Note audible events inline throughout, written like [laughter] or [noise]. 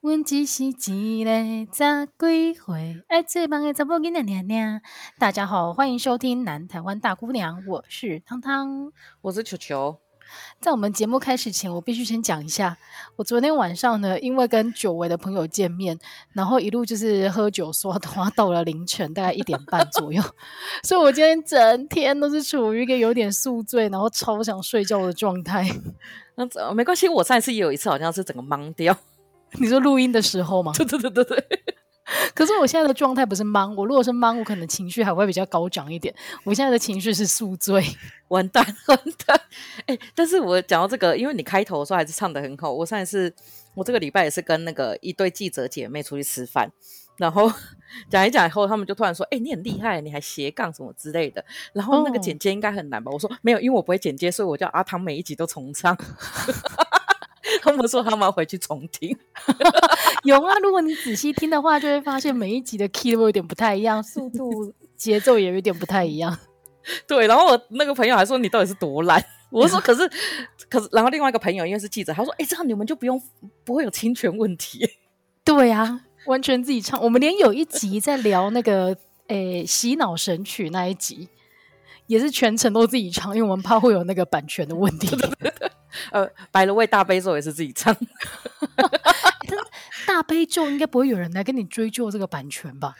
阮只是一个十几岁爱做梦的查某囡仔娘娘。大家好，欢迎收听《南台湾大姑娘》，我是汤汤，我是球球。在我们节目开始前，我必须先讲一下，我昨天晚上呢，因为跟久违的朋友见面，然后一路就是喝酒刷花，到了凌晨大概一点半左右，[laughs] 所以我今天整天都是处于一个有点宿醉，然后超想睡觉的状态。[laughs] 那没关系，我上一次也有一次，好像是整个懵掉。你说录音的时候吗？[laughs] 对对对对对。[laughs] 可是我现在的状态不是忙，我如果是忙，我可能情绪还会比较高涨一点。我现在的情绪是宿醉，[laughs] 完蛋完蛋。哎、欸，但是我讲到这个，因为你开头的时候还是唱的很好。我上一次，我这个礼拜也是跟那个一对记者姐妹出去吃饭，然后讲一讲以后，他们就突然说：“哎、欸，你很厉害，你还斜杠什么之类的。”然后那个剪接应该很难吧？哦、我说没有，因为我不会剪接，所以我叫阿汤每一集都重唱。他们说他们要回去重听，[laughs] 有啊。如果你仔细听的话，就会发现每一集的 key 都有点不太一样，速度、节奏也有点不太一样。[laughs] 对，然后我那个朋友还说你到底是多懒？我说可是可是，然后另外一个朋友因为是记者，他说哎、欸，这样你们就不用不会有侵权问题。[laughs] 对啊，完全自己唱。我们连有一集在聊那个诶、欸、洗脑神曲那一集，也是全程都自己唱，因为我们怕会有那个版权的问题。[laughs] 呃，百了味大悲咒也是自己唱，[laughs] 大悲咒应该不会有人来跟你追究这个版权吧？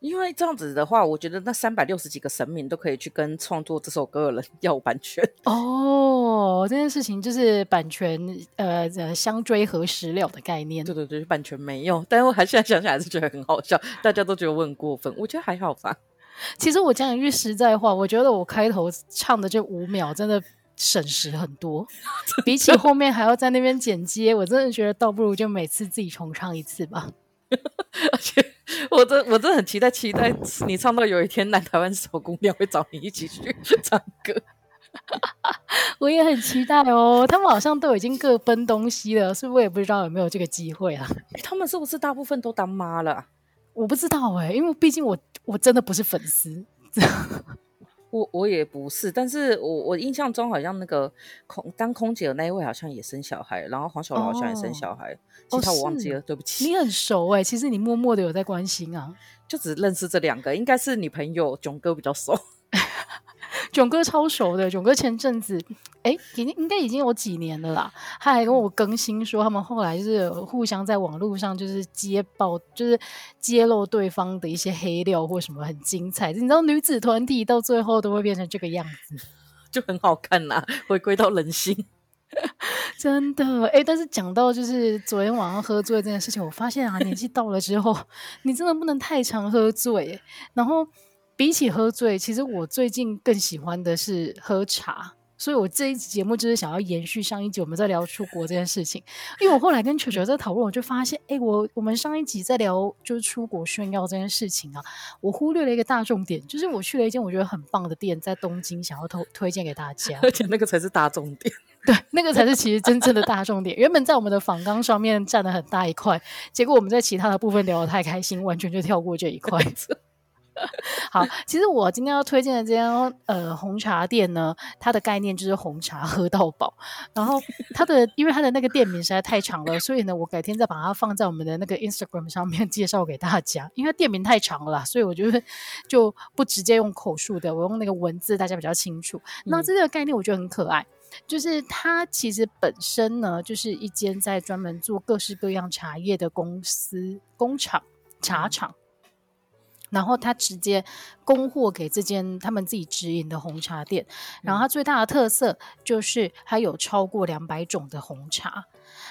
因为这样子的话，我觉得那三百六十几个神明都可以去跟创作这首歌的人要版权。哦，这件事情就是版权呃呃相追何时了的概念。对对对，版权没有，但是我还现在想起来还是觉得很好笑，大家都觉得我很过分，我觉得还好吧。其实我讲一句实在话，我觉得我开头唱的这五秒真的。省时很多，[laughs] 比起后面还要在那边剪接，我真的觉得倒不如就每次自己重唱一次吧。[laughs] 而且我真我真的很期待，期待你唱到有一天南台湾小姑娘会找你一起去唱歌。[laughs] 我也很期待哦，他们好像都已经各奔东西了，所以我也不知道有没有这个机会啊。欸，他们是不是大部分都当妈了？我不知道哎，因为毕竟我我真的不是粉丝。[laughs] 我我也不是，但是我我印象中好像那个空当空姐的那一位好像也生小孩，然后黄小柔好像也生小孩，哦、其他我忘记了，哦、对不起。你很熟哎，其实你默默的有在关心啊，就只认识这两个，应该是你朋友囧哥比较熟。囧哥超熟的，囧哥前阵子，哎，已经应该已经有几年了啦。他还跟我更新说，他们后来就是互相在网络上就是揭爆，就是揭露对方的一些黑料或什么很精彩。你知道女子团体到最后都会变成这个样子，[laughs] 就很好看呐、啊，回归到人性，[laughs] 真的。哎，但是讲到就是昨天晚上喝醉这件事情，我发现啊，年纪到了之后，[laughs] 你真的不能太常喝醉，然后。比起喝醉，其实我最近更喜欢的是喝茶，所以我这一集节目就是想要延续上一集我们在聊出国这件事情。因为我后来跟球球在讨论，我就发现，哎，我我们上一集在聊就是出国炫耀这件事情啊，我忽略了一个大重点，就是我去了一间我觉得很棒的店，在东京，想要推推荐给大家，[laughs] 而且那个才是大重点，对，那个才是其实真正的大重点。原本在我们的访纲上面占了很大一块，结果我们在其他的部分聊得太开心，完全就跳过这一块。[laughs] 好，其实我今天要推荐的这间呃红茶店呢，它的概念就是红茶喝到饱。然后它的因为它的那个店名实在太长了，所以呢，我改天再把它放在我们的那个 Instagram 上面介绍给大家。因为店名太长了啦，所以我觉得就不直接用口述的，我用那个文字，大家比较清楚。那这个概念我觉得很可爱，就是它其实本身呢，就是一间在专门做各式各样茶叶的公司、工厂、茶厂。然后他直接供货给这间他们自己直营的红茶店，然后它最大的特色就是它有超过两百种的红茶。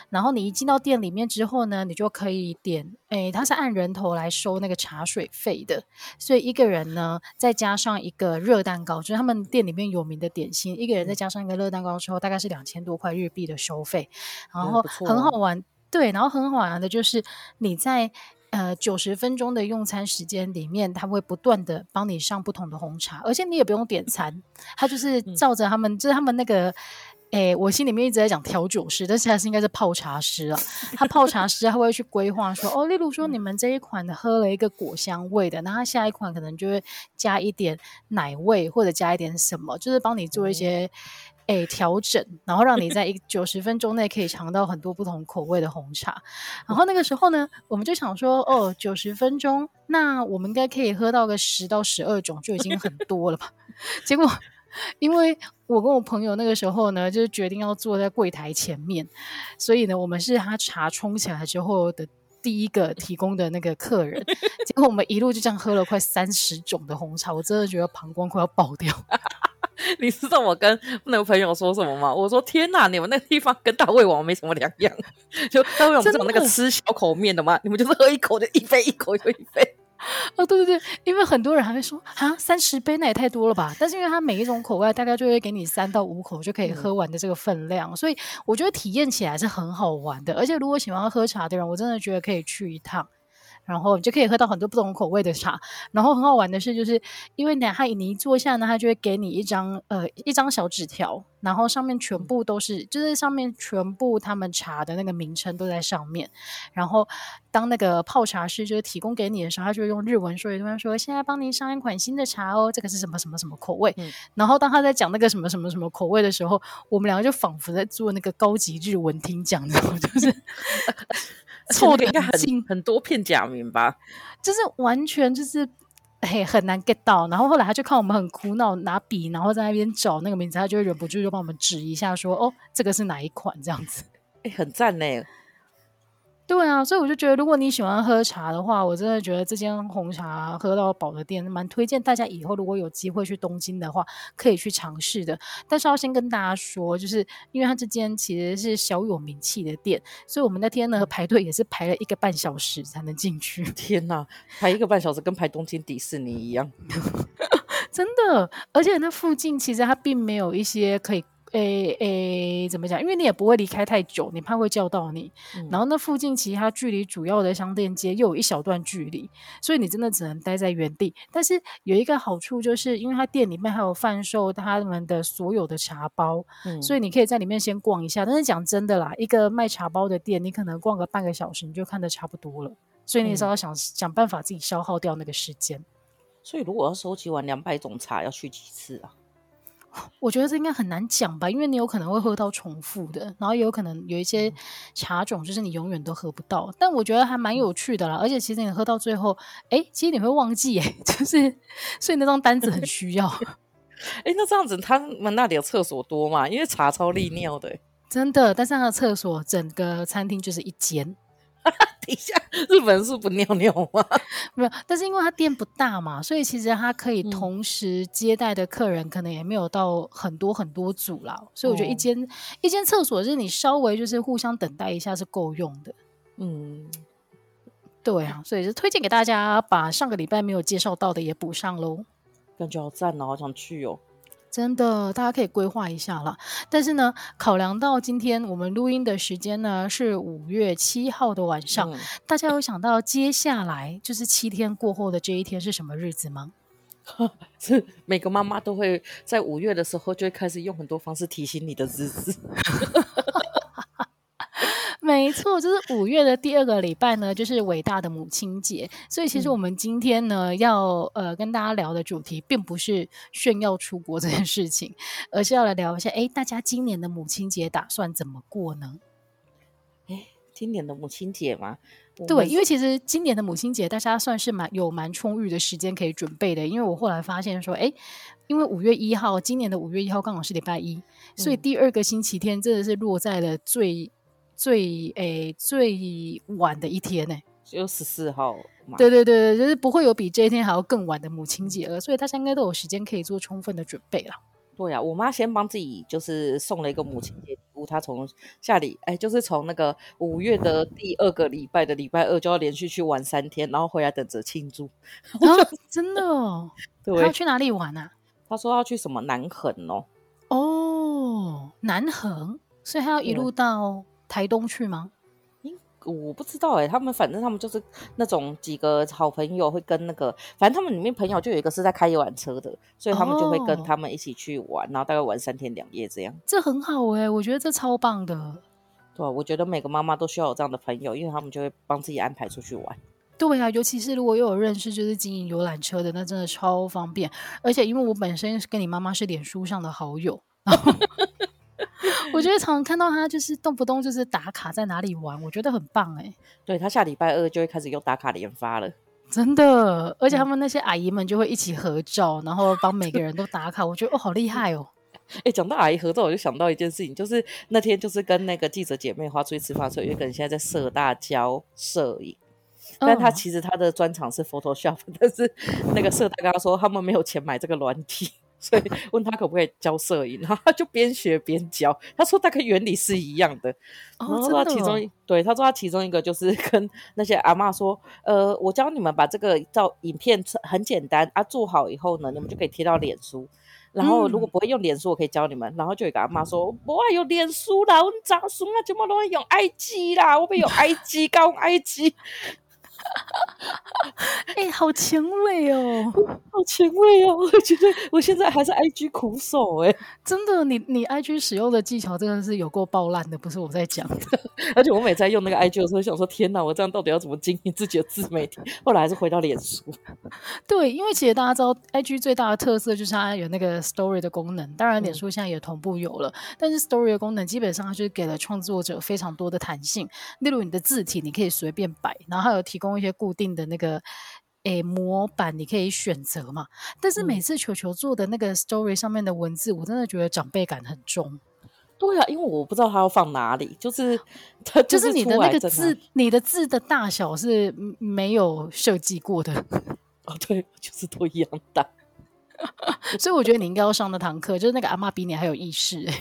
然后你一进到店里面之后呢，你就可以点，诶，它是按人头来收那个茶水费的，所以一个人呢再加上一个热蛋糕，就是他们店里面有名的点心，一个人再加上一个热蛋糕之后，大概是两千多块日币的收费。然后很好玩，对，然后很好玩的就是你在。呃，九十分钟的用餐时间里面，他会不断的帮你上不同的红茶，而且你也不用点餐，他就是照着他们，嗯、就是他们那个，诶，我心里面一直在讲调酒师，但是还是应该是泡茶师啊。[laughs] 他泡茶师他会去规划说，哦，例如说你们这一款喝了一个果香味的，那他下一款可能就会加一点奶味或者加一点什么，就是帮你做一些。诶调整，然后让你在一九十分钟内可以尝到很多不同口味的红茶。然后那个时候呢，我们就想说，哦，九十分钟，那我们应该可以喝到个十到十二种，就已经很多了吧？[laughs] 结果，因为我跟我朋友那个时候呢，就是决定要坐在柜台前面，所以呢，我们是他茶冲起来之后的。第一个提供的那个客人，[laughs] 结果我们一路就这样喝了快三十种的红茶，我真的觉得膀胱快要爆掉。[laughs] 你知道我跟那个朋友说什么吗？我说天哪，你们那个地方跟大胃王没什么两样，就大胃王不是有那个吃小口面的吗？的你们就是喝一口就一杯，一口就一杯。哦，对对对，因为很多人还会说啊，三十杯那也太多了吧？但是因为它每一种口味大概就会给你三到五口就可以喝完的这个分量，嗯、所以我觉得体验起来是很好玩的。而且如果喜欢喝茶的人，我真的觉得可以去一趟。然后你就可以喝到很多不同口味的茶，然后很好玩的是，就是因为呢，他你一坐下呢，他就会给你一张呃一张小纸条，然后上面全部都是，就是上面全部他们茶的那个名称都在上面。然后当那个泡茶师就是提供给你的时候，他就会用日文说一段说，现在帮您上一款新的茶哦，这个是什么什么什么口味。嗯、然后当他在讲那个什么什么什么口味的时候，我们两个就仿佛在做那个高级日文听讲的，就是。[laughs] 错的应该很很多片假名吧，就是完全就是嘿很难 get 到。然后后来他就看我们很苦恼，拿笔然后在那边找那个名字，他就会忍不住就帮我们指一下说，说哦，这个是哪一款这样子。哎，很赞呢。对啊，所以我就觉得，如果你喜欢喝茶的话，我真的觉得这间红茶喝到饱的店蛮推荐大家以后如果有机会去东京的话，可以去尝试的。但是要先跟大家说，就是因为它这间其实是小有名气的店，所以我们那天呢排队也是排了一个半小时才能进去。[laughs] 天哪，排一个半小时跟排东京迪士尼一样，[laughs] 真的。而且那附近其实它并没有一些可以。诶诶，怎么讲？因为你也不会离开太久，你怕会叫到你。嗯、然后那附近其他距离主要的商店街又有一小段距离，所以你真的只能待在原地。但是有一个好处，就是因为它店里面还有贩售他们的所有的茶包，嗯、所以你可以在里面先逛一下。但是讲真的啦，一个卖茶包的店，你可能逛个半个小时，你就看得差不多了。所以你是要想、嗯、想办法自己消耗掉那个时间。所以如果要收集完两百种茶，要去几次啊？我觉得这应该很难讲吧，因为你有可能会喝到重复的，然后也有可能有一些茶种就是你永远都喝不到。但我觉得还蛮有趣的啦，而且其实你喝到最后，哎，其实你会忘记，哎，[laughs] 就是所以那张单子很需要。[laughs] 哎，那这样子他们那里有厕所多嘛？因为茶超利尿的，真的。但是那个厕所整个餐厅就是一间。[laughs] 等一下，日本人是不尿尿吗？没有，但是因为它店不大嘛，所以其实它可以同时接待的客人可能也没有到很多很多组啦。所以我觉得一间、哦、一间厕所就是你稍微就是互相等待一下是够用的。嗯，对啊，所以就推荐给大家把上个礼拜没有介绍到的也补上喽。感觉好赞哦，好想去哦。真的，大家可以规划一下了。但是呢，考量到今天我们录音的时间呢是五月七号的晚上，嗯、大家有想到接下来就是七天过后的这一天是什么日子吗？[laughs] 是每个妈妈都会在五月的时候就会开始用很多方式提醒你的日子。[laughs] 没错，就是五月的第二个礼拜呢，就是伟大的母亲节。所以其实我们今天呢，嗯、要呃跟大家聊的主题，并不是炫耀出国这件事情，而是要来聊一下，哎，大家今年的母亲节打算怎么过呢？哎，今年的母亲节吗？对，因为其实今年的母亲节，大家算是蛮有蛮充裕的时间可以准备的。因为我后来发现说，哎，因为五月一号，今年的五月一号刚好是礼拜一，所以第二个星期天真的是落在了最。最诶、欸、最晚的一天呢、欸，就十四号。对对对对，就是不会有比这一天还要更晚的母亲节了，所以大家应该都有时间可以做充分的准备了。对呀、啊，我妈先帮自己就是送了一个母亲节礼物，她从下礼哎，就是从那个五月的第二个礼拜的礼拜二就要连续去玩三天，然后回来等着庆祝。[laughs] 啊、真的？哦？[laughs] 对，她要去哪里玩啊？她说要去什么南横哦。哦，南横，所以她要一路到。台东去吗？我不知道哎、欸，他们反正他们就是那种几个好朋友会跟那个，反正他们里面朋友就有一个是在开游览车的，所以他们就会跟他们一起去玩，哦、然后大概玩三天两夜这样。这很好哎、欸，我觉得这超棒的。对，我觉得每个妈妈都需要有这样的朋友，因为他们就会帮自己安排出去玩。对啊，尤其是如果又有认识就是经营游览车的，那真的超方便。而且因为我本身跟你妈妈是脸书上的好友。我觉得常常看到他就是动不动就是打卡在哪里玩，我觉得很棒哎、欸。对，他下礼拜二就会开始用打卡连发了，真的，而且他们那些阿姨们就会一起合照，然后帮每个人都打卡，我觉得哦好厉害哦。哎、欸，讲到阿姨合照，我就想到一件事情，就是那天就是跟那个记者姐妹花出去吃饭的时候，有一个人现在在社大教摄影。但他其实他的专长是 Photoshop，[laughs] 但是那个社大跟他说他们没有钱买这个软体，所以问他可不可以教摄影，然后他就边学边教。他说大概原理是一样的。然后他其中对他说他其中一个就是 [laughs] 跟那些阿妈说，呃，我教你们把这个照影片很简单啊，做好以后呢，你们就可以贴到脸书。然后如果不会用脸书，我可以教你们。然后就有个阿妈说，不爱用脸书啦，我长孙啊，怎么都会用 IG 啦，我们用 IG 高 IG。[laughs] 哎、欸，好前卫哦，[laughs] 好前卫哦！[laughs] 我觉得我现在还是 IG 苦手哎，真的，你你 IG 使用的技巧真的是有够爆烂的，不是我在讲的。而且我每次在用那个 IG 的时候，想说天哪，我这样到底要怎么经营自己的自媒体？后来还是回到脸书。对，因为其实大家知道，IG 最大的特色就是它有那个 Story 的功能，当然脸书现在也同步有了，嗯、但是 Story 的功能基本上它就是给了创作者非常多的弹性，例如你的字体你可以随便摆，然后还有提供一些固定的那个。诶，模板你可以选择嘛？但是每次球球做的那个 story 上面的文字，嗯、我真的觉得长辈感很重。对啊，因为我不知道他要放哪里，就是他就，就是你的那个字，你的字的大小是没有设计过的。哦，对，就是都一样大。[laughs] 所以我觉得你应该要上那堂课，就是那个阿妈比你还有意识哎、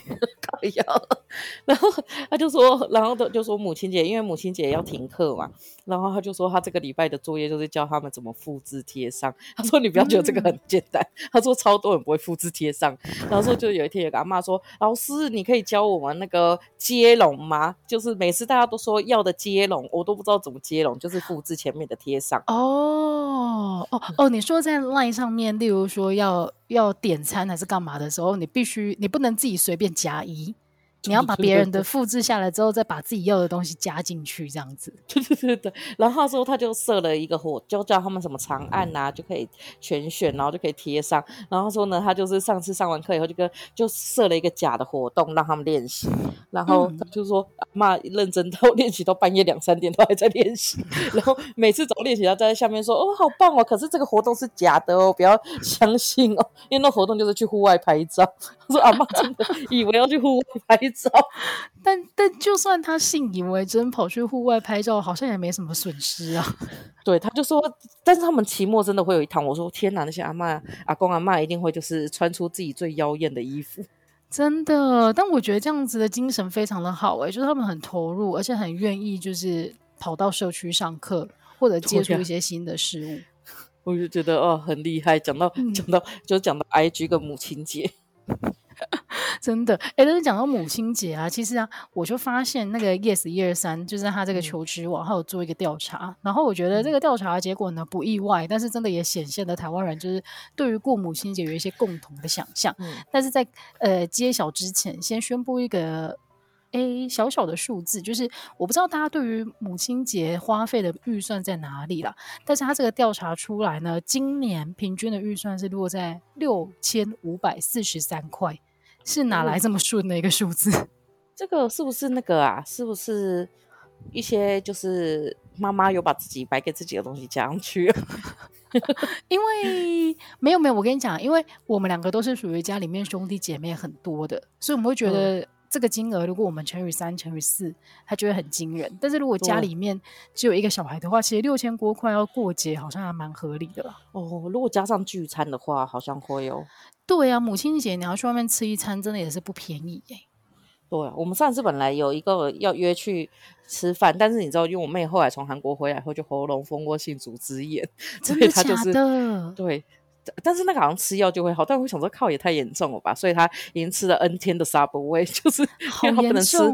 [laughs] 要，[laughs] 然后他就说，然后他就说母亲节，因为母亲节要停课嘛，然后他就说他这个礼拜的作业就是教他们怎么复制贴上。他说你不要觉得这个很简单，嗯、他说超多人不会复制贴上。然后说就有一天有个阿妈说，老师你可以教我们那个接龙吗？就是每次大家都说要的接龙，我都不知道怎么接龙，就是复制前面的贴上。哦哦哦，你说在 LINE 上面，例如说要。要要点餐还是干嘛的时候，你必须你不能自己随便加一，你要把别人的复制下来之后，再把自己要的东西加进去，这样子。[laughs] 对对对对。然后他说他就设了一个活，就叫他们什么长按啊，就可以全选，然后就可以贴上。然后说呢，他就是上次上完课以后，就跟就设了一个假的活动让他们练习。然后他就说，妈、嗯、认真到 [laughs] 练习到半夜两三点都还在练习。然后每次找练习，他在下面说，哦，好棒哦，可是这个活动是假的哦，不要相信哦，因为那活动就是去户外拍照。他说阿妈真的以为要去户外拍照。[laughs] 但但就算他信以为真跑去户外拍照，好像也没什么损失啊。[laughs] 对，他就说，但是他们期末真的会有一堂。我说天哪，那些阿妈、阿公、阿妈一定会就是穿出自己最妖艳的衣服，[laughs] 真的。但我觉得这样子的精神非常的好，哎，就是他们很投入，而且很愿意就是跑到社区上课或者接触一些新的事物。我就觉得哦，很厉害。讲到讲、嗯、到就讲到 IG 跟母亲节。真的，哎，但是讲到母亲节啊，其实啊，我就发现那个 Yes 一二三，就是他这个求职网，他有做一个调查，然后我觉得这个调查的结果呢不意外，但是真的也显现了台湾人就是对于过母亲节有一些共同的想象。嗯，但是在呃揭晓之前，先宣布一个。诶，小小的数字，就是我不知道大家对于母亲节花费的预算在哪里啦。但是他这个调查出来呢，今年平均的预算是落在六千五百四十三块，是哪来这么顺的一个数字？嗯，[laughs] 这个是不是那个啊？是不是一些就是妈妈有把自己买给自己的东西加上去？[laughs] 因为没有没有，我跟你讲，因为我们两个都是属于家里面兄弟姐妹很多的，所以我们会觉得。嗯这个金额，如果我们乘以三、乘以四，它就会很惊人。但是如果家里面只有一个小孩的话，其实六千多块要过节，好像还蛮合理的啦。哦，如果加上聚餐的话，好像会有。对啊，母亲节你要去外面吃一餐，真的也是不便宜耶。对啊，我们上次本来有一个要约去吃饭，但是你知道，因为我妹后来从韩国回来后就喉咙蜂窝性组织炎？所以她就是对。但是那个好像吃药就会好，但我想说靠也太严重了吧，所以他已经吃了 N 天的 Subway，[laughs] 就是因为他不能吃，哦、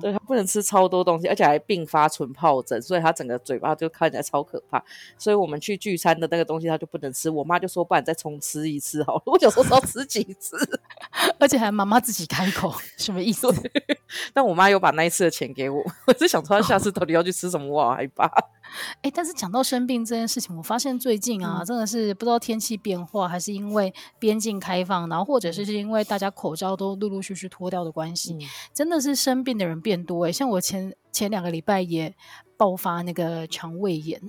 对他不能吃超多东西，而且还并发唇疱疹，所以他整个嘴巴就看起来超可怕。所以我们去聚餐的那个东西他就不能吃，我妈就说不然再重吃一次好了。我想说少吃几次，[laughs] 而且还妈妈自己开口，什么意思？[laughs] 但我妈有把那一次的钱给我，我是想说他下次到底要去吃什么，我好害怕。哎、欸，但是讲到生病这件事情，我发现最近啊，嗯、真的是不知道天气变。化，还是因为边境开放，然后或者是是因为大家口罩都陆陆续续脱掉的关系，嗯、真的是生病的人变多诶。像我前前两个礼拜也爆发那个肠胃炎。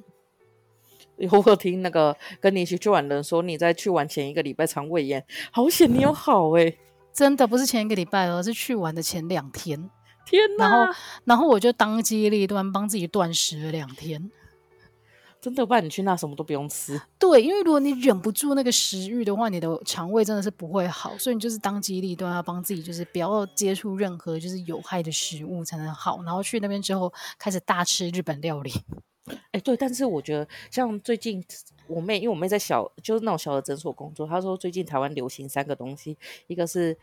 [laughs] 我有听那个跟你一起去玩的人说，你在去玩前一个礼拜肠胃炎，好险你有 [laughs] 好诶、欸。真的不是前一个礼拜，而是去玩的前两天。天哪！然后，然后我就当机立断，帮自己断食了两天。真的，不然你去那什么都不用吃。对，因为如果你忍不住那个食欲的话，你的肠胃真的是不会好。所以你就是当机立断，要帮自己，就是不要接触任何就是有害的食物才能好。然后去那边之后，开始大吃日本料理。[laughs] 哎、欸，对，但是我觉得像最近我妹，因为我妹在小，就是那种小的诊所工作，她说最近台湾流行三个东西，一个是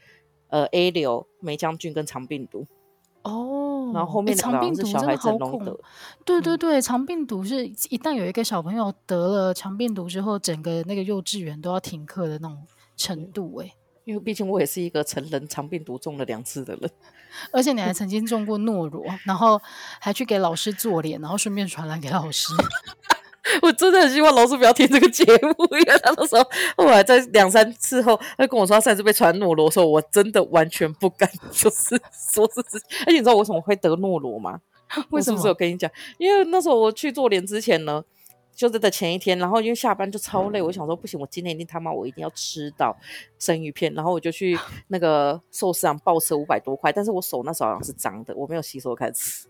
呃 A 流、梅浆菌跟肠病毒。哦，然后后面的好像是小孩子弄的。对对对，肠病毒是一旦有一个小朋友得了肠病毒之后，整个那个幼稚园都要停课的那种程度哎。因为毕竟我也是一个成人肠病毒中了两次的人，而且你还 [laughs] 曾经中过诺罗，然后还去给老师做脸，然后顺便传染给老师。[laughs] 我真的很希望老师不要听这个节目，因为他那时候 [laughs] 后来在两三次后，他跟我说他上次被传诺罗的时候，我真的完全不敢，就是说是自己。而且你知道我为什么会得诺罗吗？[laughs] 为什么？我是不是有跟你讲？因为那时候我去做脸之前呢。就是在前一天，然后因为下班就超累，我想说不行，我今天一定他妈我一定要吃到生鱼片，然后我就去那个寿司上暴吃五百多块，但是我手那时候好像是脏的，我没有洗手开始吃。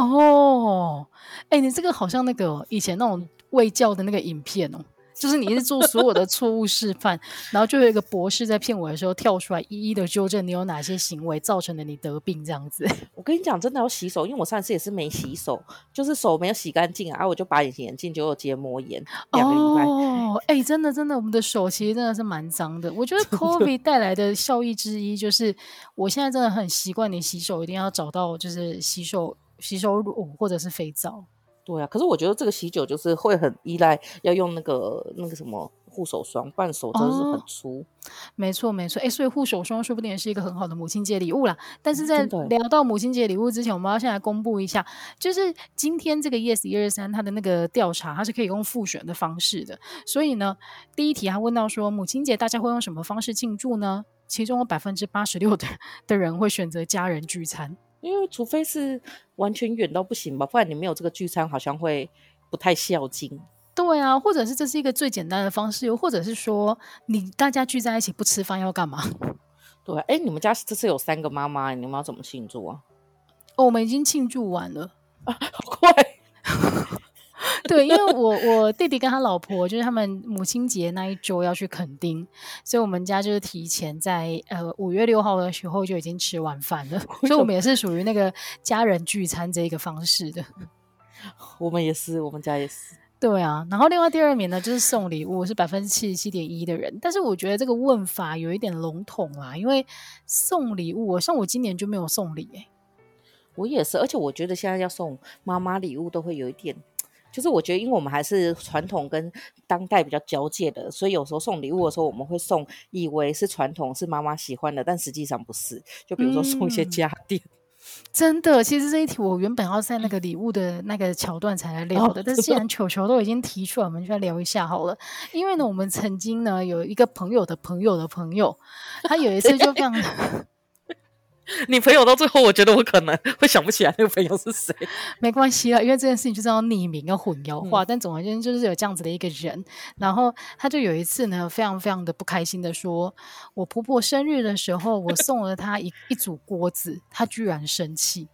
哦，哎，你这个好像那个以前那种卫教的那个影片哦。就是你是做所有的错误示范，然后就有一个博士在骗我的时候跳出来，一一的纠正你有哪些行为造成了你得病这样子。我跟你讲，真的要洗手，因为我上次也是没洗手，就是手没有洗干净啊，我就把隐形眼镜就有结膜炎两个礼拜。哦，哎、欸，真的真的，我们的手其实真的是蛮脏的。我觉得 [laughs] COVID 带来的效益之一就是，我现在真的很习惯，你洗手一定要找到就是洗手洗手乳或者是肥皂。对啊，可是我觉得这个喜酒就是会很依赖要用那个那个什么护手霜，不然手真的是很粗。[laughs] 哦、没错没错，哎，所以护手霜说不定也是一个很好的母亲节礼物啦。但是在聊到母亲节礼物之前，我们要先来公布一下，就是今天这个 Yes 一二三它的那个调查，它是可以用复选的方式的。所以呢，第一题他问到说母亲节大家会用什么方式庆祝呢？其中有百分之八十六的的人会选择家人聚餐。因为除非是完全远到不行吧，不然你没有这个聚餐，好像会不太孝敬。对啊，或者是这是一个最简单的方式，又或者是说你大家聚在一起不吃饭要干嘛？[laughs] 对啊，哎，你们家这次有三个妈妈，你们要怎么庆祝啊？哦，我们已经庆祝完了啊，好快。[laughs] 对，因为我我弟弟跟他老婆就是他们母亲节那一周要去垦丁，所以我们家就是提前在呃五月六号的时候就已经吃完饭了，所以我们也是属于那个家人聚餐这一个方式的。[laughs] 我们也是，我们家也是。对啊，然后另外第二名呢就是送礼物，是百分之七十七点一的人，但是我觉得这个问法有一点笼统啦，因为送礼物，像我今年就没有送礼欸。我也是，而且我觉得现在要送妈妈礼物都会有一点。就是我觉得，因为我们还是传统跟当代比较交界的，所以有时候送礼物的时候，我们会送以为是传统、是妈妈喜欢的，但实际上不是。就比如说送一些家电。嗯、[laughs] 真的，其实这一题我原本要在那个礼物的那个桥段才来聊的，哦、但是既然球球都已经提出来，我们就来聊一下好了。因为呢，我们曾经呢有一个朋友的朋友的朋友，他有一次就这样。你朋友到最后，我觉得我可能会想不起来那个朋友是谁。[laughs] 没关系啦，因为这件事情就是要匿名、要混淆化。嗯、但总而言之，就是有这样子的一个人，然后他就有一次呢，非常非常的不开心的说：“我婆婆生日的时候，我送了她一一组锅子，她居然生气。”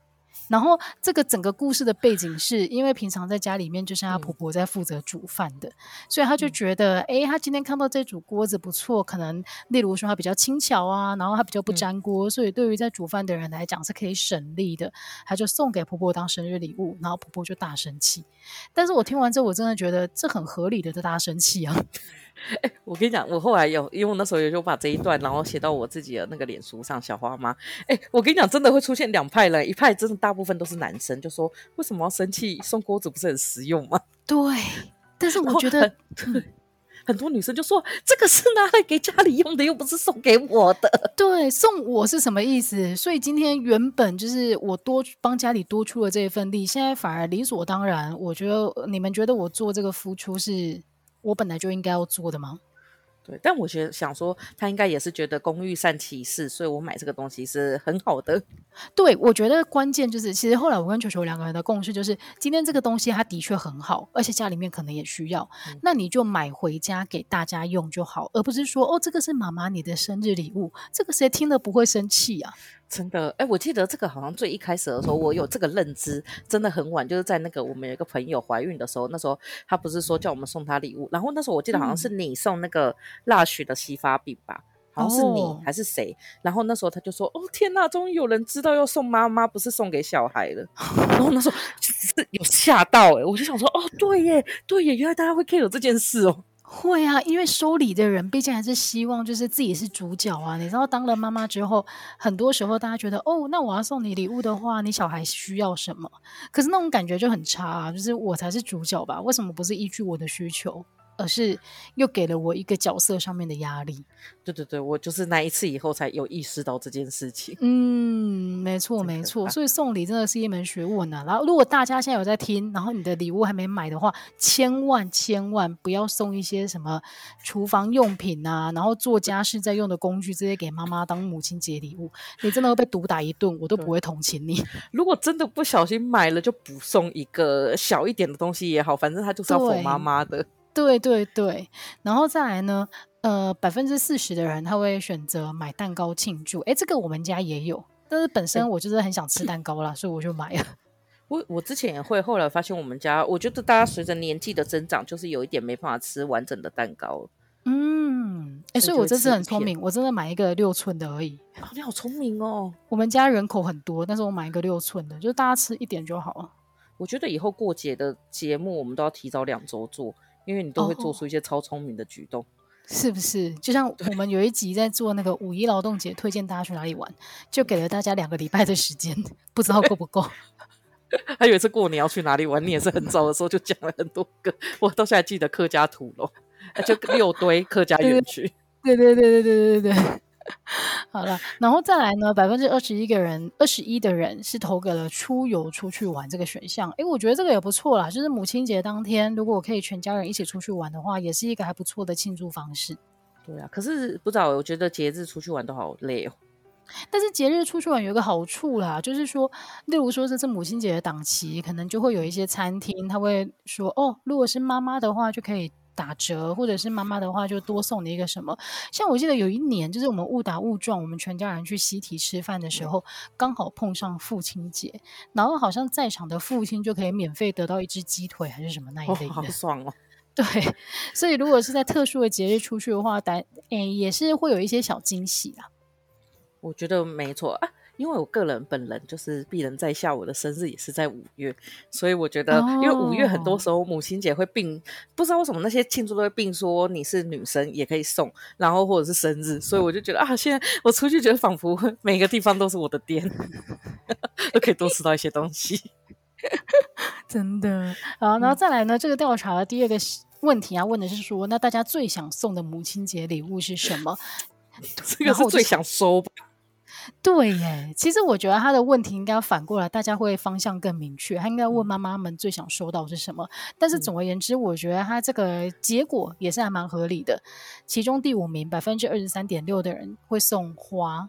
然后这个整个故事的背景是因为平常在家里面就是她婆婆在负责煮饭的，嗯、所以她就觉得，哎、嗯，她今天看到这组锅子不错，可能例如说它比较轻巧啊，然后它比较不粘锅，嗯、所以对于在煮饭的人来讲是可以省力的，她就送给婆婆当生日礼物，然后婆婆就大生气。但是我听完之后，我真的觉得这很合理的，这大生气啊。哎，[laughs] 我跟你讲，我后来有，因为我那时候也就把这一段，然后写到我自己的那个脸书上，小花妈。哎，我跟你讲，真的会出现两派人，一派真的大部分都是男生，就说为什么要生气？送锅子不是很实用吗？[laughs] 对，但是我觉得 [laughs] 很多女生就说这个是拿来给家里用的，又不是送给我的。对，送我是什么意思？所以今天原本就是我多帮家里多出了这一份力，现在反而理所当然。我觉得你们觉得我做这个付出是？我本来就应该要做的吗？对，但我觉得想说，他应该也是觉得工欲善其事，所以我买这个东西是很好的。[laughs] 对，我觉得关键就是，其实后来我跟球球两个人的共识就是，今天这个东西它的确很好，而且家里面可能也需要，嗯、那你就买回家给大家用就好，而不是说哦，这个是妈妈你的生日礼物，这个谁听了不会生气啊？真的，哎，我记得这个好像最一开始的时候，我有这个认知，真的很晚，就是在那个我们有一个朋友怀孕的时候，那时候他不是说叫我们送他礼物，然后那时候我记得好像是你送那个蜡许的洗发饼吧，嗯、好像是你、哦、还是谁，然后那时候他就说，哦天呐，终于有人知道要送妈妈，不是送给小孩了，[laughs] 然后那时候就是有吓到，哎，我就想说，哦对耶，对耶，原来大家会 care 这件事哦。会啊，因为收礼的人毕竟还是希望就是自己是主角啊。你知道，当了妈妈之后，很多时候大家觉得，哦，那我要送你礼物的话，你小孩需要什么？可是那种感觉就很差啊，就是我才是主角吧？为什么不是依据我的需求？而是又给了我一个角色上面的压力。对对对，我就是那一次以后才有意识到这件事情。嗯，没错没错，所以送礼真的是一门学问呢、啊。然后，如果大家现在有在听，然后你的礼物还没买的话，千万千万不要送一些什么厨房用品啊，然后做家事在用的工具，这些给妈妈当母亲节礼物，你真的会被毒打一顿，我都不会同情你。[laughs] 如果真的不小心买了，就补送一个小一点的东西也好，反正他就是要哄妈妈的。对对对，然后再来呢，呃，百分之四十的人他会选择买蛋糕庆祝。哎，这个我们家也有，但是本身我就是很想吃蛋糕啦，所以我就买了。[laughs] 我我之前也会，后来发现我们家，我觉得大家随着年纪的增长，就是有一点没办法吃完整的蛋糕。嗯，哎，所以我这次很聪明，我真的买一个六寸的而已。哦，你好聪明哦！我们家人口很多，但是我买一个六寸的，就是大家吃一点就好了。我觉得以后过节的节目，我们都要提早两周做。因为你都会做出一些超聪明的举动，哦，是不是？就像我们有一集在做那个五一劳动节，推荐大家去哪里玩，就给了大家两个礼拜的时间，不知道够不够？[laughs] 还有一次过年要去哪里玩，你也是很早的时候就讲了很多个，我到现在记得客家土楼，就六堆客家园区，对对对对对对对对。[laughs] 好了，然后再来呢？百分之二十一个人，二十一的人是投给了出游出去玩这个选项。诶，我觉得这个也不错啦。就是母亲节当天，如果我可以全家人一起出去玩的话，也是一个还不错的庆祝方式。对啊，可是不知道，我觉得节日出去玩都好累哦。但是节日出去玩有一个好处啦，就是说，例如说这次母亲节的档期，可能就会有一些餐厅他会说，哦，如果是妈妈的话，就可以。打折，或者是妈妈的话，就多送你一个什么。像我记得有一年，就是我们误打误撞，我们全家人去西提吃饭的时候，刚好碰上父亲节，然后好像在场的父亲就可以免费得到一只鸡腿，还是什么那一类的，哦、好爽哦。[laughs] 对，所以如果是在特殊的节日出去的话，但诶也是会有一些小惊喜啦。我觉得没错啊。因为我个人本人就是鄙人在下，我的生日也是在五月，所以我觉得，因为五月很多时候母亲节会并，不知道为什么那些庆祝都会并说你是女生也可以送，然后或者是生日，所以我就觉得啊，现在我出去觉得仿佛每个地方都是我的店，[laughs] 都可以多吃到一些东西，[laughs] 真的。好，然后再来呢，这个调查的第二个问题啊，问的是说，那大家最想送的母亲节礼物是什么？[laughs] 这个是最想收吧。对耶，其实我觉得他的问题应该要反过来，大家会方向更明确。他应该问妈妈们最想收到是什么。但是总而言之，我觉得他这个结果也是还蛮合理的。其中第五名，百分之二十三点六的人会送花，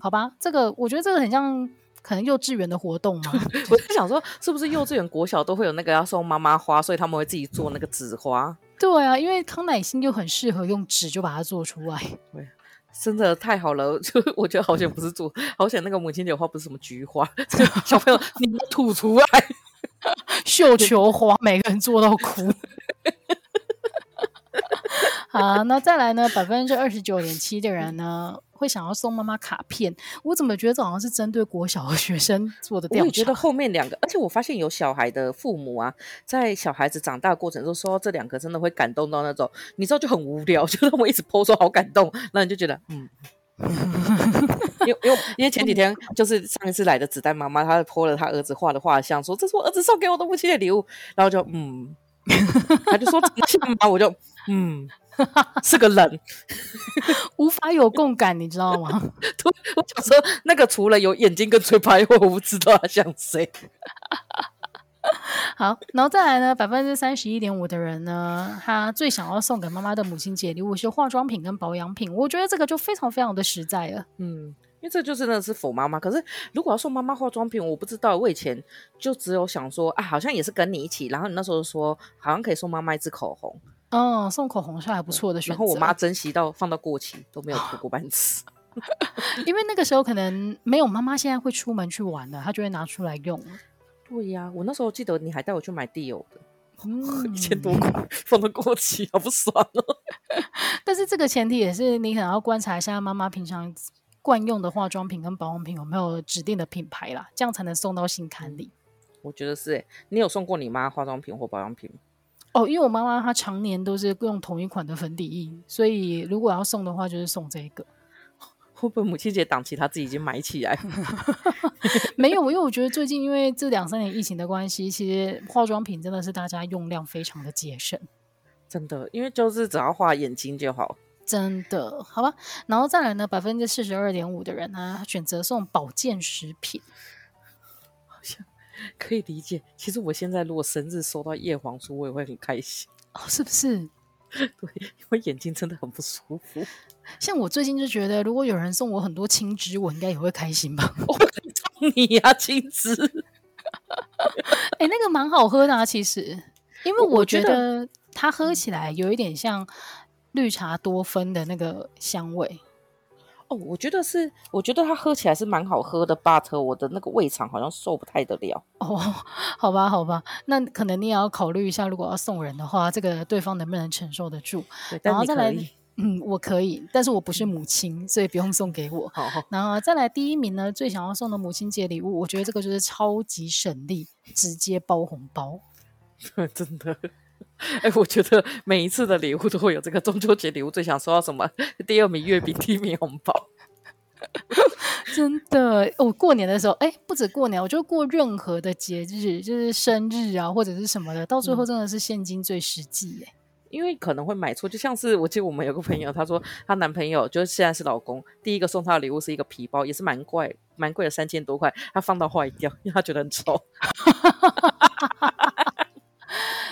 好吧？这个我觉得这个很像可能幼稚园的活动嘛。我就想说，是不是幼稚园、国小都会有那个要送妈妈花，所以他们会自己做那个纸花？对啊，因为康乃馨就很适合用纸就把它做出来。对。真的太好了，[laughs] 就我觉得好险不是做，好险那个母亲节花不是什么菊花，[laughs] 小朋友 [laughs] 你吐出来，绣球花，每个人做到哭。好，那再来呢？百分之二十九点七的人呢，会想要送妈妈卡片。我怎么觉得这好像是针对国小的学生做的调查？我觉得后面两个，而且我发现有小孩的父母啊，在小孩子长大过程中收到这两个，真的会感动到那种，你知道就很无聊，[laughs] 就是我一直 po 说好感动，那你就觉得嗯，因为因为因为前几天就是上一次来的子弹妈妈，她 po 了她儿子画的画像，说这是我儿子送给我的母亲的礼物，然后就嗯，他就说怎么像吗？我就嗯。[laughs] 是个人，[laughs] 无法有共感，你知道吗？[laughs] 我想说，那个除了有眼睛跟嘴巴以外，我不知道他像谁。好，然后再来呢，百分之三十一点五的人呢，他最想要送给妈妈的母亲节礼物是化妆品跟保养品。我觉得这个就非常非常的实在了。嗯，因为这就真的是 for 妈妈。可是如果要送妈妈化妆品，我不知道。我以前就只有想说啊，好像也是跟你一起，然后你那时候说好像可以送妈妈一支口红。哦，送口红是还不错的选择。然后我妈珍惜到放到过期都没有涂过半次。[laughs] 因为那个时候可能没有妈妈现在会出门去玩的，她就会拿出来用。对呀、啊，我那时候记得你还带我去买 Dior 的，嗯、[laughs] 一千多块放到过期，好不爽哦。[laughs] 但是这个前提也是你可能要观察一下妈妈平常惯用的化妆品跟保养品有没有指定的品牌啦，这样才能送到新刊里。我觉得是诶，你有送过你妈化妆品或保养品吗？哦，因为我妈妈她常年都是用同一款的粉底液，所以如果要送的话，就是送这个。[laughs] 会不会母亲节档期他自己已经买起来？[laughs] 没有，因为我觉得最近因为这两三年疫情的关系，其实化妆品真的是大家用量非常的节省。真的，因为就是只要画眼睛就好。真的，好吧。然后再来呢，百分之四十二点五的人呢，选择送保健食品，可以理解。其实我现在如果生日收到叶黄素，我也会很开心。哦，是不是？[laughs] 对，因为眼睛真的很不舒服。像我最近就觉得，如果有人送我很多青汁，我应该也会开心吧。我送你呀、啊，青汁。哎、欸，那个蛮好喝的啊，其实，因为我觉得它喝起来有一点像绿茶多酚的那个香味。哦，我觉得是，我觉得它喝起来是蛮好喝的，but 我的那个胃肠好像受不太得了。哦，[laughs] 好吧，好吧，那可能你也要考虑一下，如果要送人的话，这个对方能不能承受得住？对，然后再来，嗯，我可以，但是我不是母亲，所以不用送给我。好，然后再来第一名呢，最想要送的母亲节礼物，我觉得这个就是超级省力，直接包红包。[laughs] 真的。[laughs] 哎、欸，我觉得每一次的礼物都会有这个中秋节礼物最想收到什么？第二名月饼，第一名红包。[laughs] 真的，我、哦、过年的时候，哎、欸，不止过年，我就过任何的节日，就是生日啊，或者是什么的，到最后真的是现金最实际耶。因为可能会买错，就像是我记得我们有个朋友，她说她男朋友就是现在是老公，第一个送她的礼物是一个皮包，也是蛮贵，蛮贵的三千多块，她放到坏掉，因为她觉得很丑。[laughs]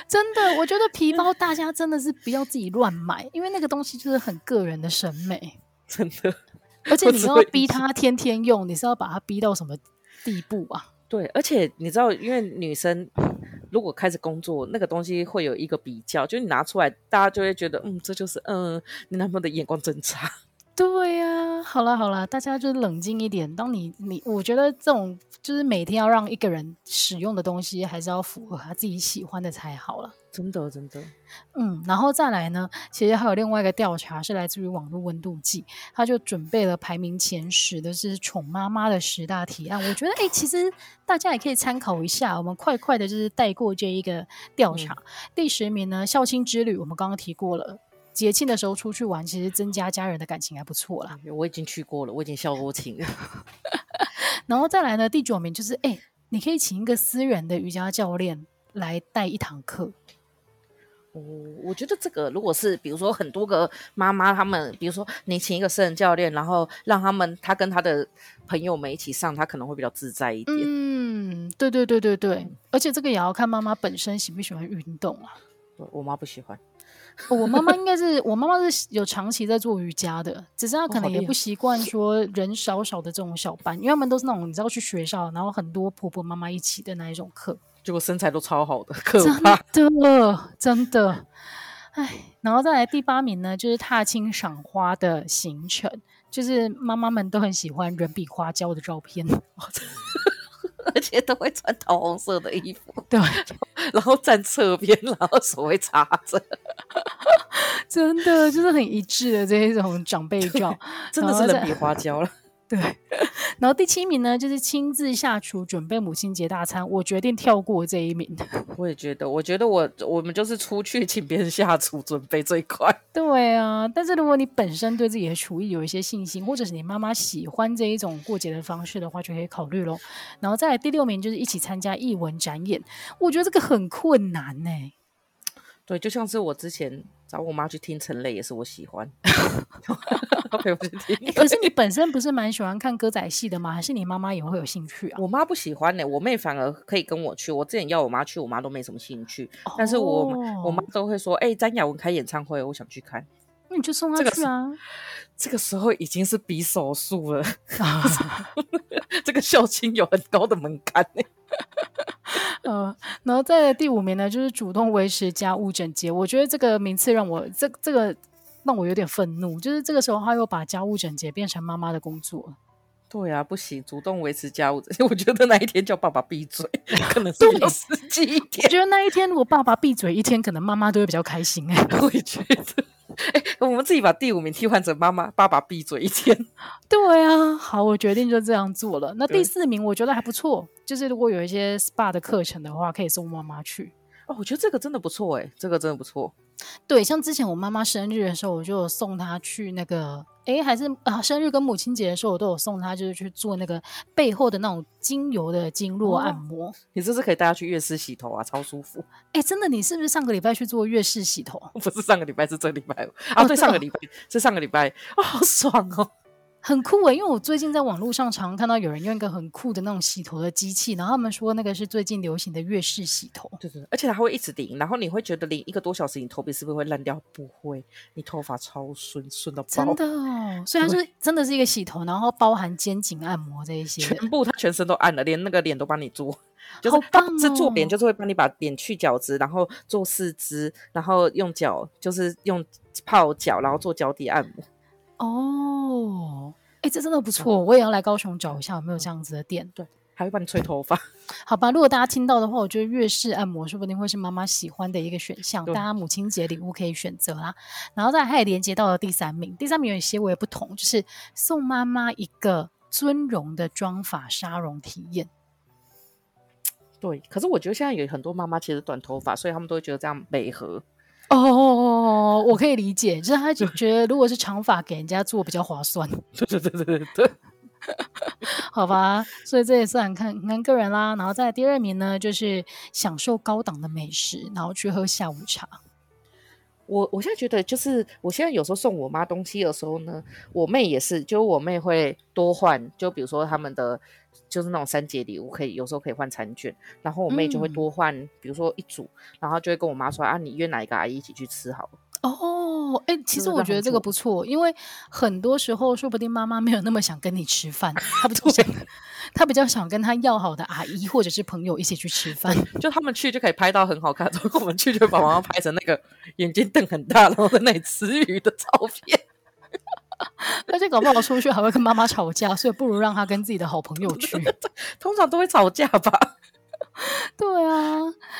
真的，我觉得皮包大家真的是不要自己乱买，因为那个东西就是很个人的审美。[laughs] 真的，而且你要逼他天天用，你是要把他逼到什么地步啊？对，而且你知道，因为女生如果开始工作，那个东西会有一个比较，就你拿出来，大家就会觉得，嗯，这就是，嗯，你男朋友的眼光真差。对呀、啊，好了好了，大家就冷静一点。当你你，我觉得这种就是每天要让一个人使用的东西，还是要符合他自己喜欢的才好了。真的真的，嗯，然后再来呢，其实还有另外一个调查是来自于网络温度计，他就准备了排名前十的是宠妈妈的十大提案。我觉得哎，其实大家也可以参考一下。我们快快的就是带过这一个调查。嗯、第十名呢，孝亲之旅，我们刚刚提过了。节庆的时候出去玩，其实增加家人的感情还不错啦。我已经去过了，我已经笑过亲了。[laughs] 然后再来呢，第九名就是，哎、欸，你可以请一个私人的瑜伽教练来带一堂课。哦，我觉得这个如果是比如说很多个妈妈，他们比如说你请一个私人教练，然后让他们他跟他的朋友们一起上，他可能会比较自在一点。嗯，对对对对对，而且这个也要看妈妈本身喜不喜欢运动啊。我妈不喜欢。我妈妈应该是我妈妈是有长期在做瑜伽的，只是她可能也不习惯说人少少的这种小班，因为他们都是那种你知道去学校，然后很多婆婆妈妈一起的那一种课，结果身材都超好的，[laughs] 可怕，真的真的，哎，然后再来第八名呢，就是踏青赏花的行程，就是妈妈们都很喜欢人比花娇的照片。[laughs] 而且都会穿桃红色的衣服，对，[laughs] 然后站侧边，然后手会插着，真的就是很一致的这一种长辈照，真的是人比花娇了。对，[laughs] 然后第七名呢，就是亲自下厨准备母亲节大餐。我决定跳过这一名。[laughs] 我也觉得，我觉得我我们就是出去请别人下厨准备最快。对啊，但是如果你本身对自己的厨艺有一些信心，或者是你妈妈喜欢这一种过节的方式的话，就可以考虑咯。然后再来第六名，就是一起参加艺文展演。我觉得这个很困难呢、欸。对，就像是我之前找我妈去听陈磊，也是我喜欢 [laughs] 陪我去听。可是你本身不是蛮喜欢看歌仔戏的吗？还是你妈妈也会有兴趣啊？我妈不喜欢呢、欸，我妹反而可以跟我去。我之前要我妈去，我妈都没什么兴趣。哦、但是我我妈都会说：“哎、欸，詹雅文开演唱会，我想去看。”那你就送他去啊。这个时候已经是比手速了，[laughs] 这个孝亲有很高的门槛呢。嗯，[laughs] 然后在第五名呢，就是主动维持家务整洁。我觉得这个名次让我这这个让我有点愤怒，就是这个时候他又把家务整洁变成妈妈的工作。对啊，不行，主动维持家务。我觉得那一天叫爸爸闭嘴，可能是比较实际一点。我觉得那一天如果爸爸闭嘴一天，可能妈妈都会比较开心哎。[laughs] 我也觉得。哎，我们自己把第五名替换成妈妈爸爸闭嘴一天。[laughs] 对啊，好，我决定就这样做了。那第四名我觉得还不错，就是如果有一些 SPA 的课程的话，可以送妈妈去。哦，我觉得这个真的不错哎，这个真的不错。对，像之前我妈妈生日的时候，我就有送她去那个。哎，还是啊，生日跟母亲节的时候，我都有送她，就是去做那个背后的那种精油的经络按摩。哦、你这是可以带她去月式洗头啊，超舒服。哎，真的，你是不是上个礼拜去做月式洗头？[laughs] 不是上个礼拜，是这个礼拜啊，对，上个礼拜是上个礼拜，哦，好爽哦。很酷诶，因为我最近在网络上常看到有人用一个很酷的那种洗头的机器，然后他们说那个是最近流行的月式洗头，对对，而且它会一直淋，然后你会觉得淋一个多小时，你头皮是不是会烂掉？不会，你头发超顺，顺到爆。真的哦，所以它是真的是一个洗头，然后包含肩颈按摩这一些，全部它全身都按了，连那个脸都帮你做，[laughs] 就是好棒哦，是做脸就是会帮你把脸去角质，然后做四肢，然后用脚就是用泡脚，然后做脚底按摩。哦，哎，这真的不错，我也要来高雄找一下有没有这样子的店。对，还会帮你吹头发。[laughs] 好吧，如果大家听到的话，我觉得月式按摩说不定会是妈妈喜欢的一个选项，大家母亲节礼物可以选择啦。然后再还连接到了第三名，第三名有些我也不同，就是送妈妈一个尊荣的妆发沙龙体验。对，可是我觉得现在有很多妈妈其实短头发，所以他们都会觉得这样美合。哦，我可以理解，就是他就 [laughs] 觉得如果是长发给人家做比较划算。对对对对对，[laughs] 好吧，所以这也是很看看个人啦。然后在第二名呢，就是享受高档的美食，然后去喝下午茶。我我现在觉得，就是我现在有时候送我妈东西的时候呢，我妹也是，就我妹会多换，就比如说他们的就是那种三节礼物，可以有时候可以换餐券，然后我妹就会多换，嗯、比如说一组，然后就会跟我妈说啊，你约哪一个阿姨一起去吃好了。哦，哎、欸，其实我觉得这个不错，因为很多时候说不定妈妈没有那么想跟你吃饭，她不 [laughs] 想，她比较想跟她要好的阿姨或者是朋友一起去吃饭，[laughs] 就他们去就可以拍到很好看，如果我们去就把妈妈拍成那个眼睛瞪很大，然后在那里吃鱼的照片，[laughs] 而且搞不好出去还会跟妈妈吵架，所以不如让他跟自己的好朋友 [laughs] 去，[laughs] 通常都会吵架吧。对啊，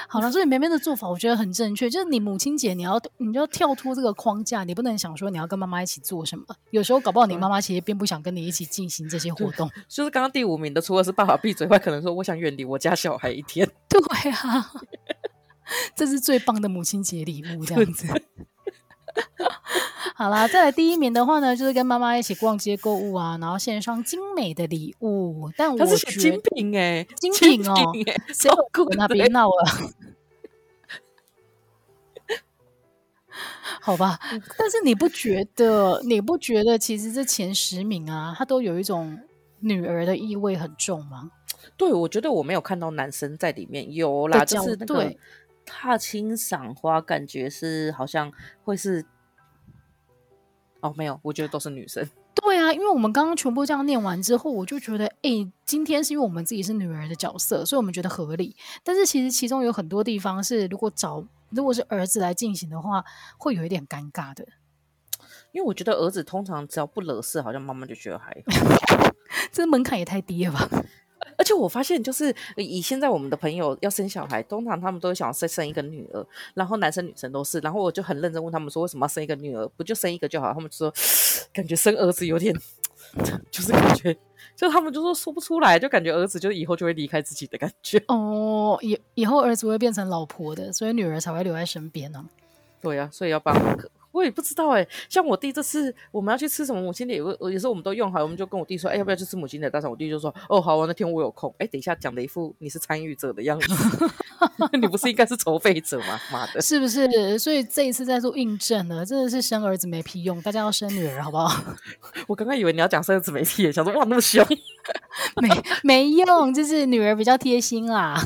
好了，所以梅梅的做法我觉得很正确，就是你母亲节你要你就要跳脱这个框架，你不能想说你要跟妈妈一起做什么，有时候搞不好你妈妈其实并不想跟你一起进行这些活动。就，就是刚刚第五名的，除了是爸爸闭嘴外，可能说我想远离我家小孩一天。对啊，这是最棒的母亲节礼物，这样子。好啦，再来第一名的话呢，就是跟妈妈一起逛街购物啊，然后献上精美的礼物。但我是精品哎、欸，精品哦，谁有哭那别闹了。好吧，但是你不觉得？你不觉得其实这前十名啊，它都有一种女儿的意味很重吗？对，我觉得我没有看到男生在里面有啦，就是那个踏青赏花，感觉是好像会是。哦，没有，我觉得都是女生。[laughs] 对啊，因为我们刚刚全部这样念完之后，我就觉得，哎，今天是因为我们自己是女儿的角色，所以我们觉得合理。但是其实其中有很多地方是，如果找如果是儿子来进行的话，会有一点尴尬的。因为我觉得儿子通常只要不惹事，好像妈妈就觉得还好。[laughs] 这个门槛也太低了吧。而且我发现，就是以现在我们的朋友要生小孩，通常他们都想要再生一个女儿，然后男生女生都是。然后我就很认真问他们说，为什么要生一个女儿？不就生一个就好？他们就说，感觉生儿子有点，[laughs] 就是感觉，就他们就说说不出来，就感觉儿子就以后就会离开自己的感觉。哦，以以后儿子会变成老婆的，所以女儿才会留在身边呢、啊。对呀、啊，所以要帮。我也不知道哎、欸，像我弟这次我们要去吃什么母亲节，有有时候我们都用好，我们就跟我弟说，哎、欸，要不要去吃母亲节大餐？我弟就说，哦，好啊，那天我有空。哎、欸，等一下讲的一副你是参与者的样子。[laughs] 你不是应该是筹备者吗？妈的，是不是？所以这一次在做印证了，真的是生儿子没屁用，大家要生女儿，好不好？[laughs] 我刚刚以为你要讲生儿子没屁，想说哇那么凶，[laughs] 没没用，就是女儿比较贴心啦。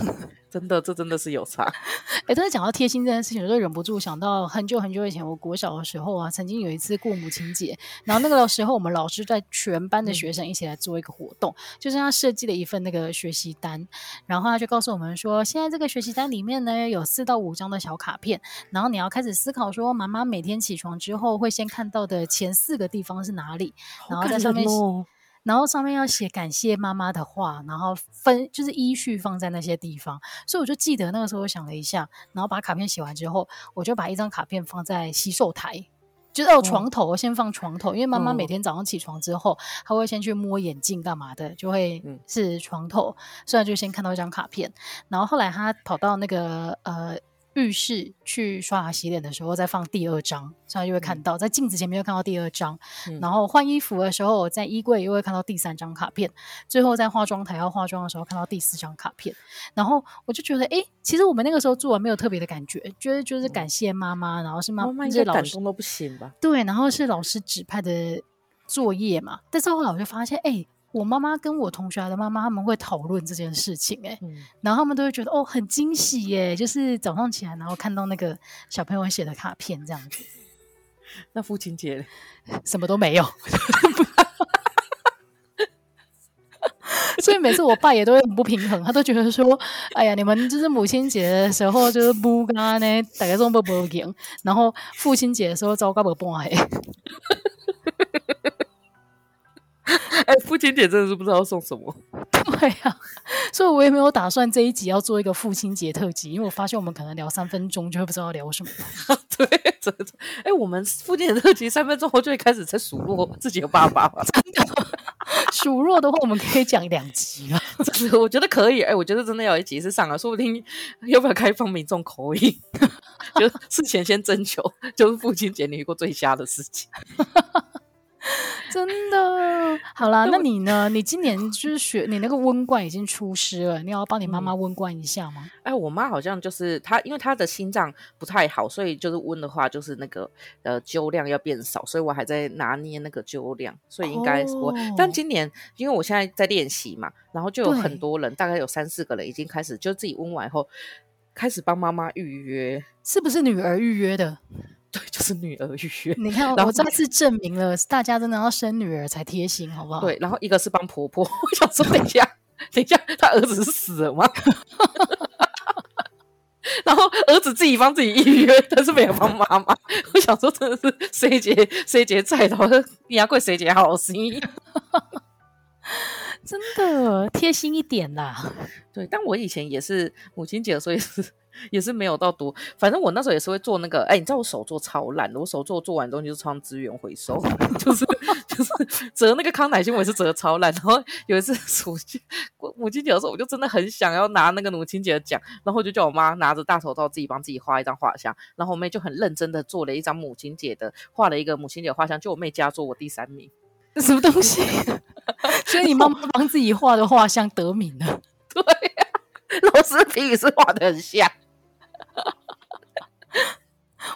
真的，这真的是有差。[laughs] 哎，但是讲到贴心这件事情，我就忍不住想到很久很久以前，我国小的时候啊，曾经有一次过母亲节，然后那个时候我们老师带全班的学生一起来做一个活动，嗯、就是他设计了一份那个学习单，然后他就告诉我们说，现在这个学习单里面呢有四到五张的小卡片，然后你要开始思考说，妈妈每天起床之后会先看到的前四个地方是哪里，然后在上面。然后上面要写感谢妈妈的话，然后分就是依序放在那些地方，所以我就记得那个时候我想了一下，然后把卡片写完之后，我就把一张卡片放在洗手台，就是哦床头，先放床头，因为妈妈每天早上起床之后，她会先去摸眼镜干嘛的，就会是床头，所以就先看到一张卡片，然后后来她跑到那个呃。浴室去刷牙洗脸的时候，再放第二张，所以就会看到、嗯、在镜子前面又看到第二张、嗯。然后换衣服的时候，在衣柜又会看到第三张卡片。最后在化妆台要化妆的时候，看到第四张卡片。然后我就觉得，哎，其实我们那个时候做完没有特别的感觉，觉得就是感谢妈妈，然后是妈妈，妈，妈老师感动都不行吧？对，然后是老师指派的作业嘛。但是后来我就发现，哎。我妈妈跟我同学的妈妈他们会讨论这件事情、欸，哎、嗯，然后他们都会觉得哦很惊喜耶，就是早上起来然后看到那个小朋友写的卡片这样子。[laughs] 那父亲节什么都没有，所以每次我爸也都会很不平衡，他都觉得说，哎呀，你们就是母亲节的时候就是不干呢，大家都不不赢，然后父亲节的时候糟糕不半哎。[laughs] 哎，父亲节真的是不知道送什么。对呀、啊，所以我也没有打算这一集要做一个父亲节特辑，因为我发现我们可能聊三分钟就会不知道聊什么。[laughs] 对，真的。哎，我们父亲节特辑三分钟后就会开始在数落自己的爸爸嘛。[laughs] 真的，数落的话我们可以讲两集啊。真的，我觉得可以。哎，我觉得真的要一集是上了，说不定要不要开放民众口音，就事前先征求，就是父亲节你遇过最瞎的事情。真的好啦，那你呢？你今 [laughs] 年就是学你那个温罐已经出师了，你要帮你妈妈温罐一下吗？嗯、哎，我妈好像就是她，因为她的心脏不太好，所以就是温的话，就是那个呃灸量要变少，所以我还在拿捏那个灸量，所以应该是我。但今年因为我现在在练习嘛，然后就有很多人，大概有三四个人已经开始就自己温完以后开始帮妈妈预约，是不是女儿预约的？对，就是女儿预约。你看，然后我再次证明了大家真的要生女儿才贴心，好不好？对，然后一个是帮婆婆，[laughs] 我想说，等一下，等一下，他儿子是死了吗？[laughs] 然后儿子自己帮自己预约，但是没有帮妈妈。我想说，真的是谁姐谁姐在的，你要怪谁姐好心。[laughs] 真的贴心一点啦。[laughs] 对，但我以前也是母亲节，所以是。[laughs] 也是没有到多，反正我那时候也是会做那个，哎，你知道我手做超烂的，我手做做完东西就超资源回收，[laughs] 就是就是折那个康乃馨，我也是折超烂。然后有一次母亲母亲节的时候，我就真的很想要拿那个母亲节的奖，然后我就叫我妈拿着大头照自己帮自己画一张画像，然后我妹就很认真的做了一张母亲节的，画了一个母亲节画像，就我妹佳作我第三名，什么东西？[laughs] 所以你妈妈帮自己画的画像得名了？[laughs] 对呀、啊，螺丝皮也是画的很像。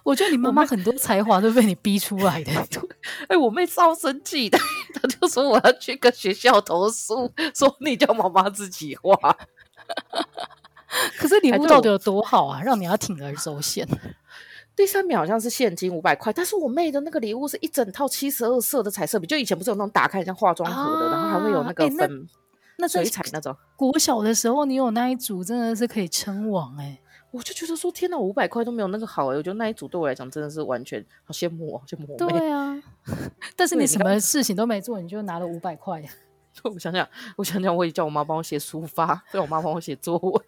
我觉得你妈妈很多才华都被你逼出来的。[laughs] 哎，我妹超生气的，她就说我要去跟学校投诉，说你叫妈妈自己画。可是礼物到底有多好啊，让你要铤而走险？第三秒好像是现金五百块，但是我妹的那个礼物是一整套七十二色的彩色笔，就以前不是有那种打开像化妆盒的，啊，然后还会有那个粉，那水彩那种。国小的时候你有那一组，真的是可以称王哎，欸。我就觉得说，天哪，五百块都没有那个好哎！我觉得那一组对我来讲真的是完全好羡慕哦，羡慕我妹。对啊，[laughs] 但是你什么事情都没做，你就拿了五百块呀？[laughs] 我想想，我想想，我也叫我妈帮我写书法，[laughs] 叫我妈帮我写作文。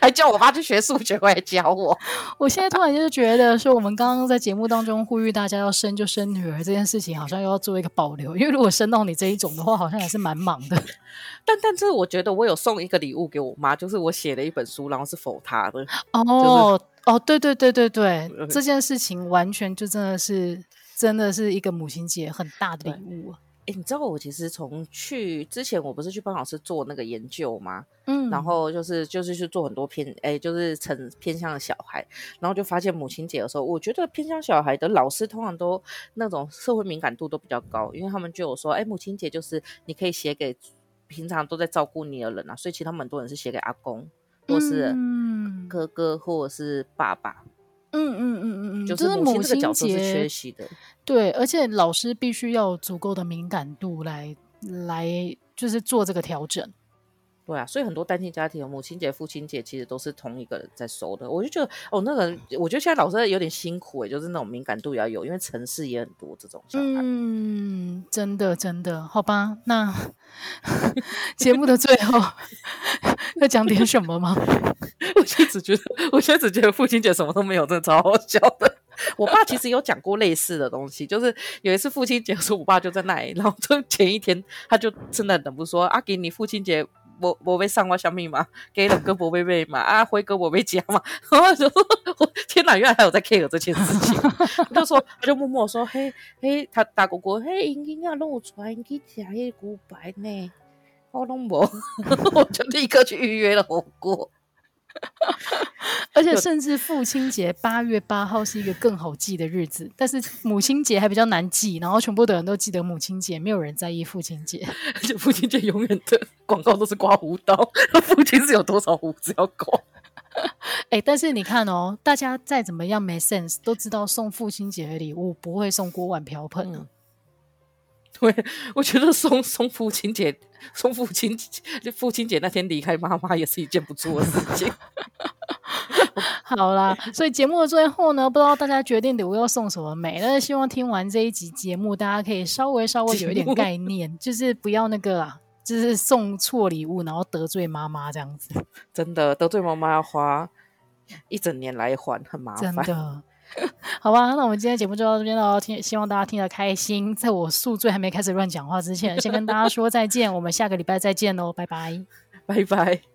还叫我妈去学数学，过来教我。[laughs] 我现在突然就是觉得，说我们刚刚在节目当中呼吁大家要生就生女儿这件事情，好像又要做一个保留。因为如果生到你这一种的话，好像也是蛮忙的。[laughs] 但但是我觉得我有送一个礼物给我妈，就是我写了一本书，然后是否她的。哦、就是、哦，对对对对对，这件事情完全就真的是真的是一个母亲节很大的礼物。哎，你知道我其实从去之前，我不是去帮老师做那个研究吗？嗯，然后就是就是去做很多偏哎，就是成偏向的小孩，然后就发现母亲节的时候，我觉得偏向小孩的老师通常都那种社会敏感度都比较高，因为他们就有说，哎，母亲节就是你可以写给平常都在照顾你的人啊，所以其实他们很多人是写给阿公，或是哥哥，或者是爸爸。嗯嗯嗯嗯嗯嗯，就是母亲这个角色是缺席的，对，而且老师必须要有足够的敏感度来来，就是做这个调整。对啊，所以很多单亲家庭，母亲节、父亲节其实都是同一个人在收的。我就觉得，哦，那个，我觉得现在老师有点辛苦诶，就是那种敏感度也要有，因为城市也很多这种小孩。嗯，真的真的，好吧。那 [laughs] 节目的最后 [laughs] 要讲点什么吗？[laughs] 我现在只觉得，我现在只觉得父亲节什么都没有，真的超好笑的。我爸其实有讲过类似的东西，就是有一次父亲节的时候，我爸就在那里，然后就前一天他就真的忍不住说：“阿、啊、给你父亲节。”我我被上过小密码，给了哥伯贝贝嘛，啊辉哥我被加嘛，然后就说我天哪，原来还有在 care 这件事情，[laughs] 就说他就默默说嘿嘿，他大哥哥嘿，应该要，让我传去吃迄个骨白呢，我拢无，[laughs] 我就立刻去预约了火锅。[laughs] 而且甚至父亲节八月八号是一个更好记的日子，但是母亲节还比较难记，然后全部的人都记得母亲节，没有人在意父亲节。而且父亲节永远的广告都是刮胡刀，父亲是有多少胡子要刮？[laughs] 哎、欸，但是你看哦，大家再怎么样没 sense，都知道送父亲节的礼物不会送锅碗瓢盆。嗯对，我觉得送送父亲节，送父亲节，父亲节那天离开妈妈也是一件不错的事情。[laughs] 好啦，所以节目的最后呢，不知道大家决定礼物要送什么没？但是希望听完这一集节目，大家可以稍微稍微有一点概念，就是不要那个啊，就是送错礼物，然后得罪妈妈这样子。[laughs] 真的得罪妈妈要花一整年来还，很麻烦。真的。[laughs] 好吧，那我们今天节目就到这边喽。听，希望大家听得开心。在我宿醉还没开始乱讲话之前，先跟大家说再见。我们下个礼拜再见喽，拜拜，拜拜。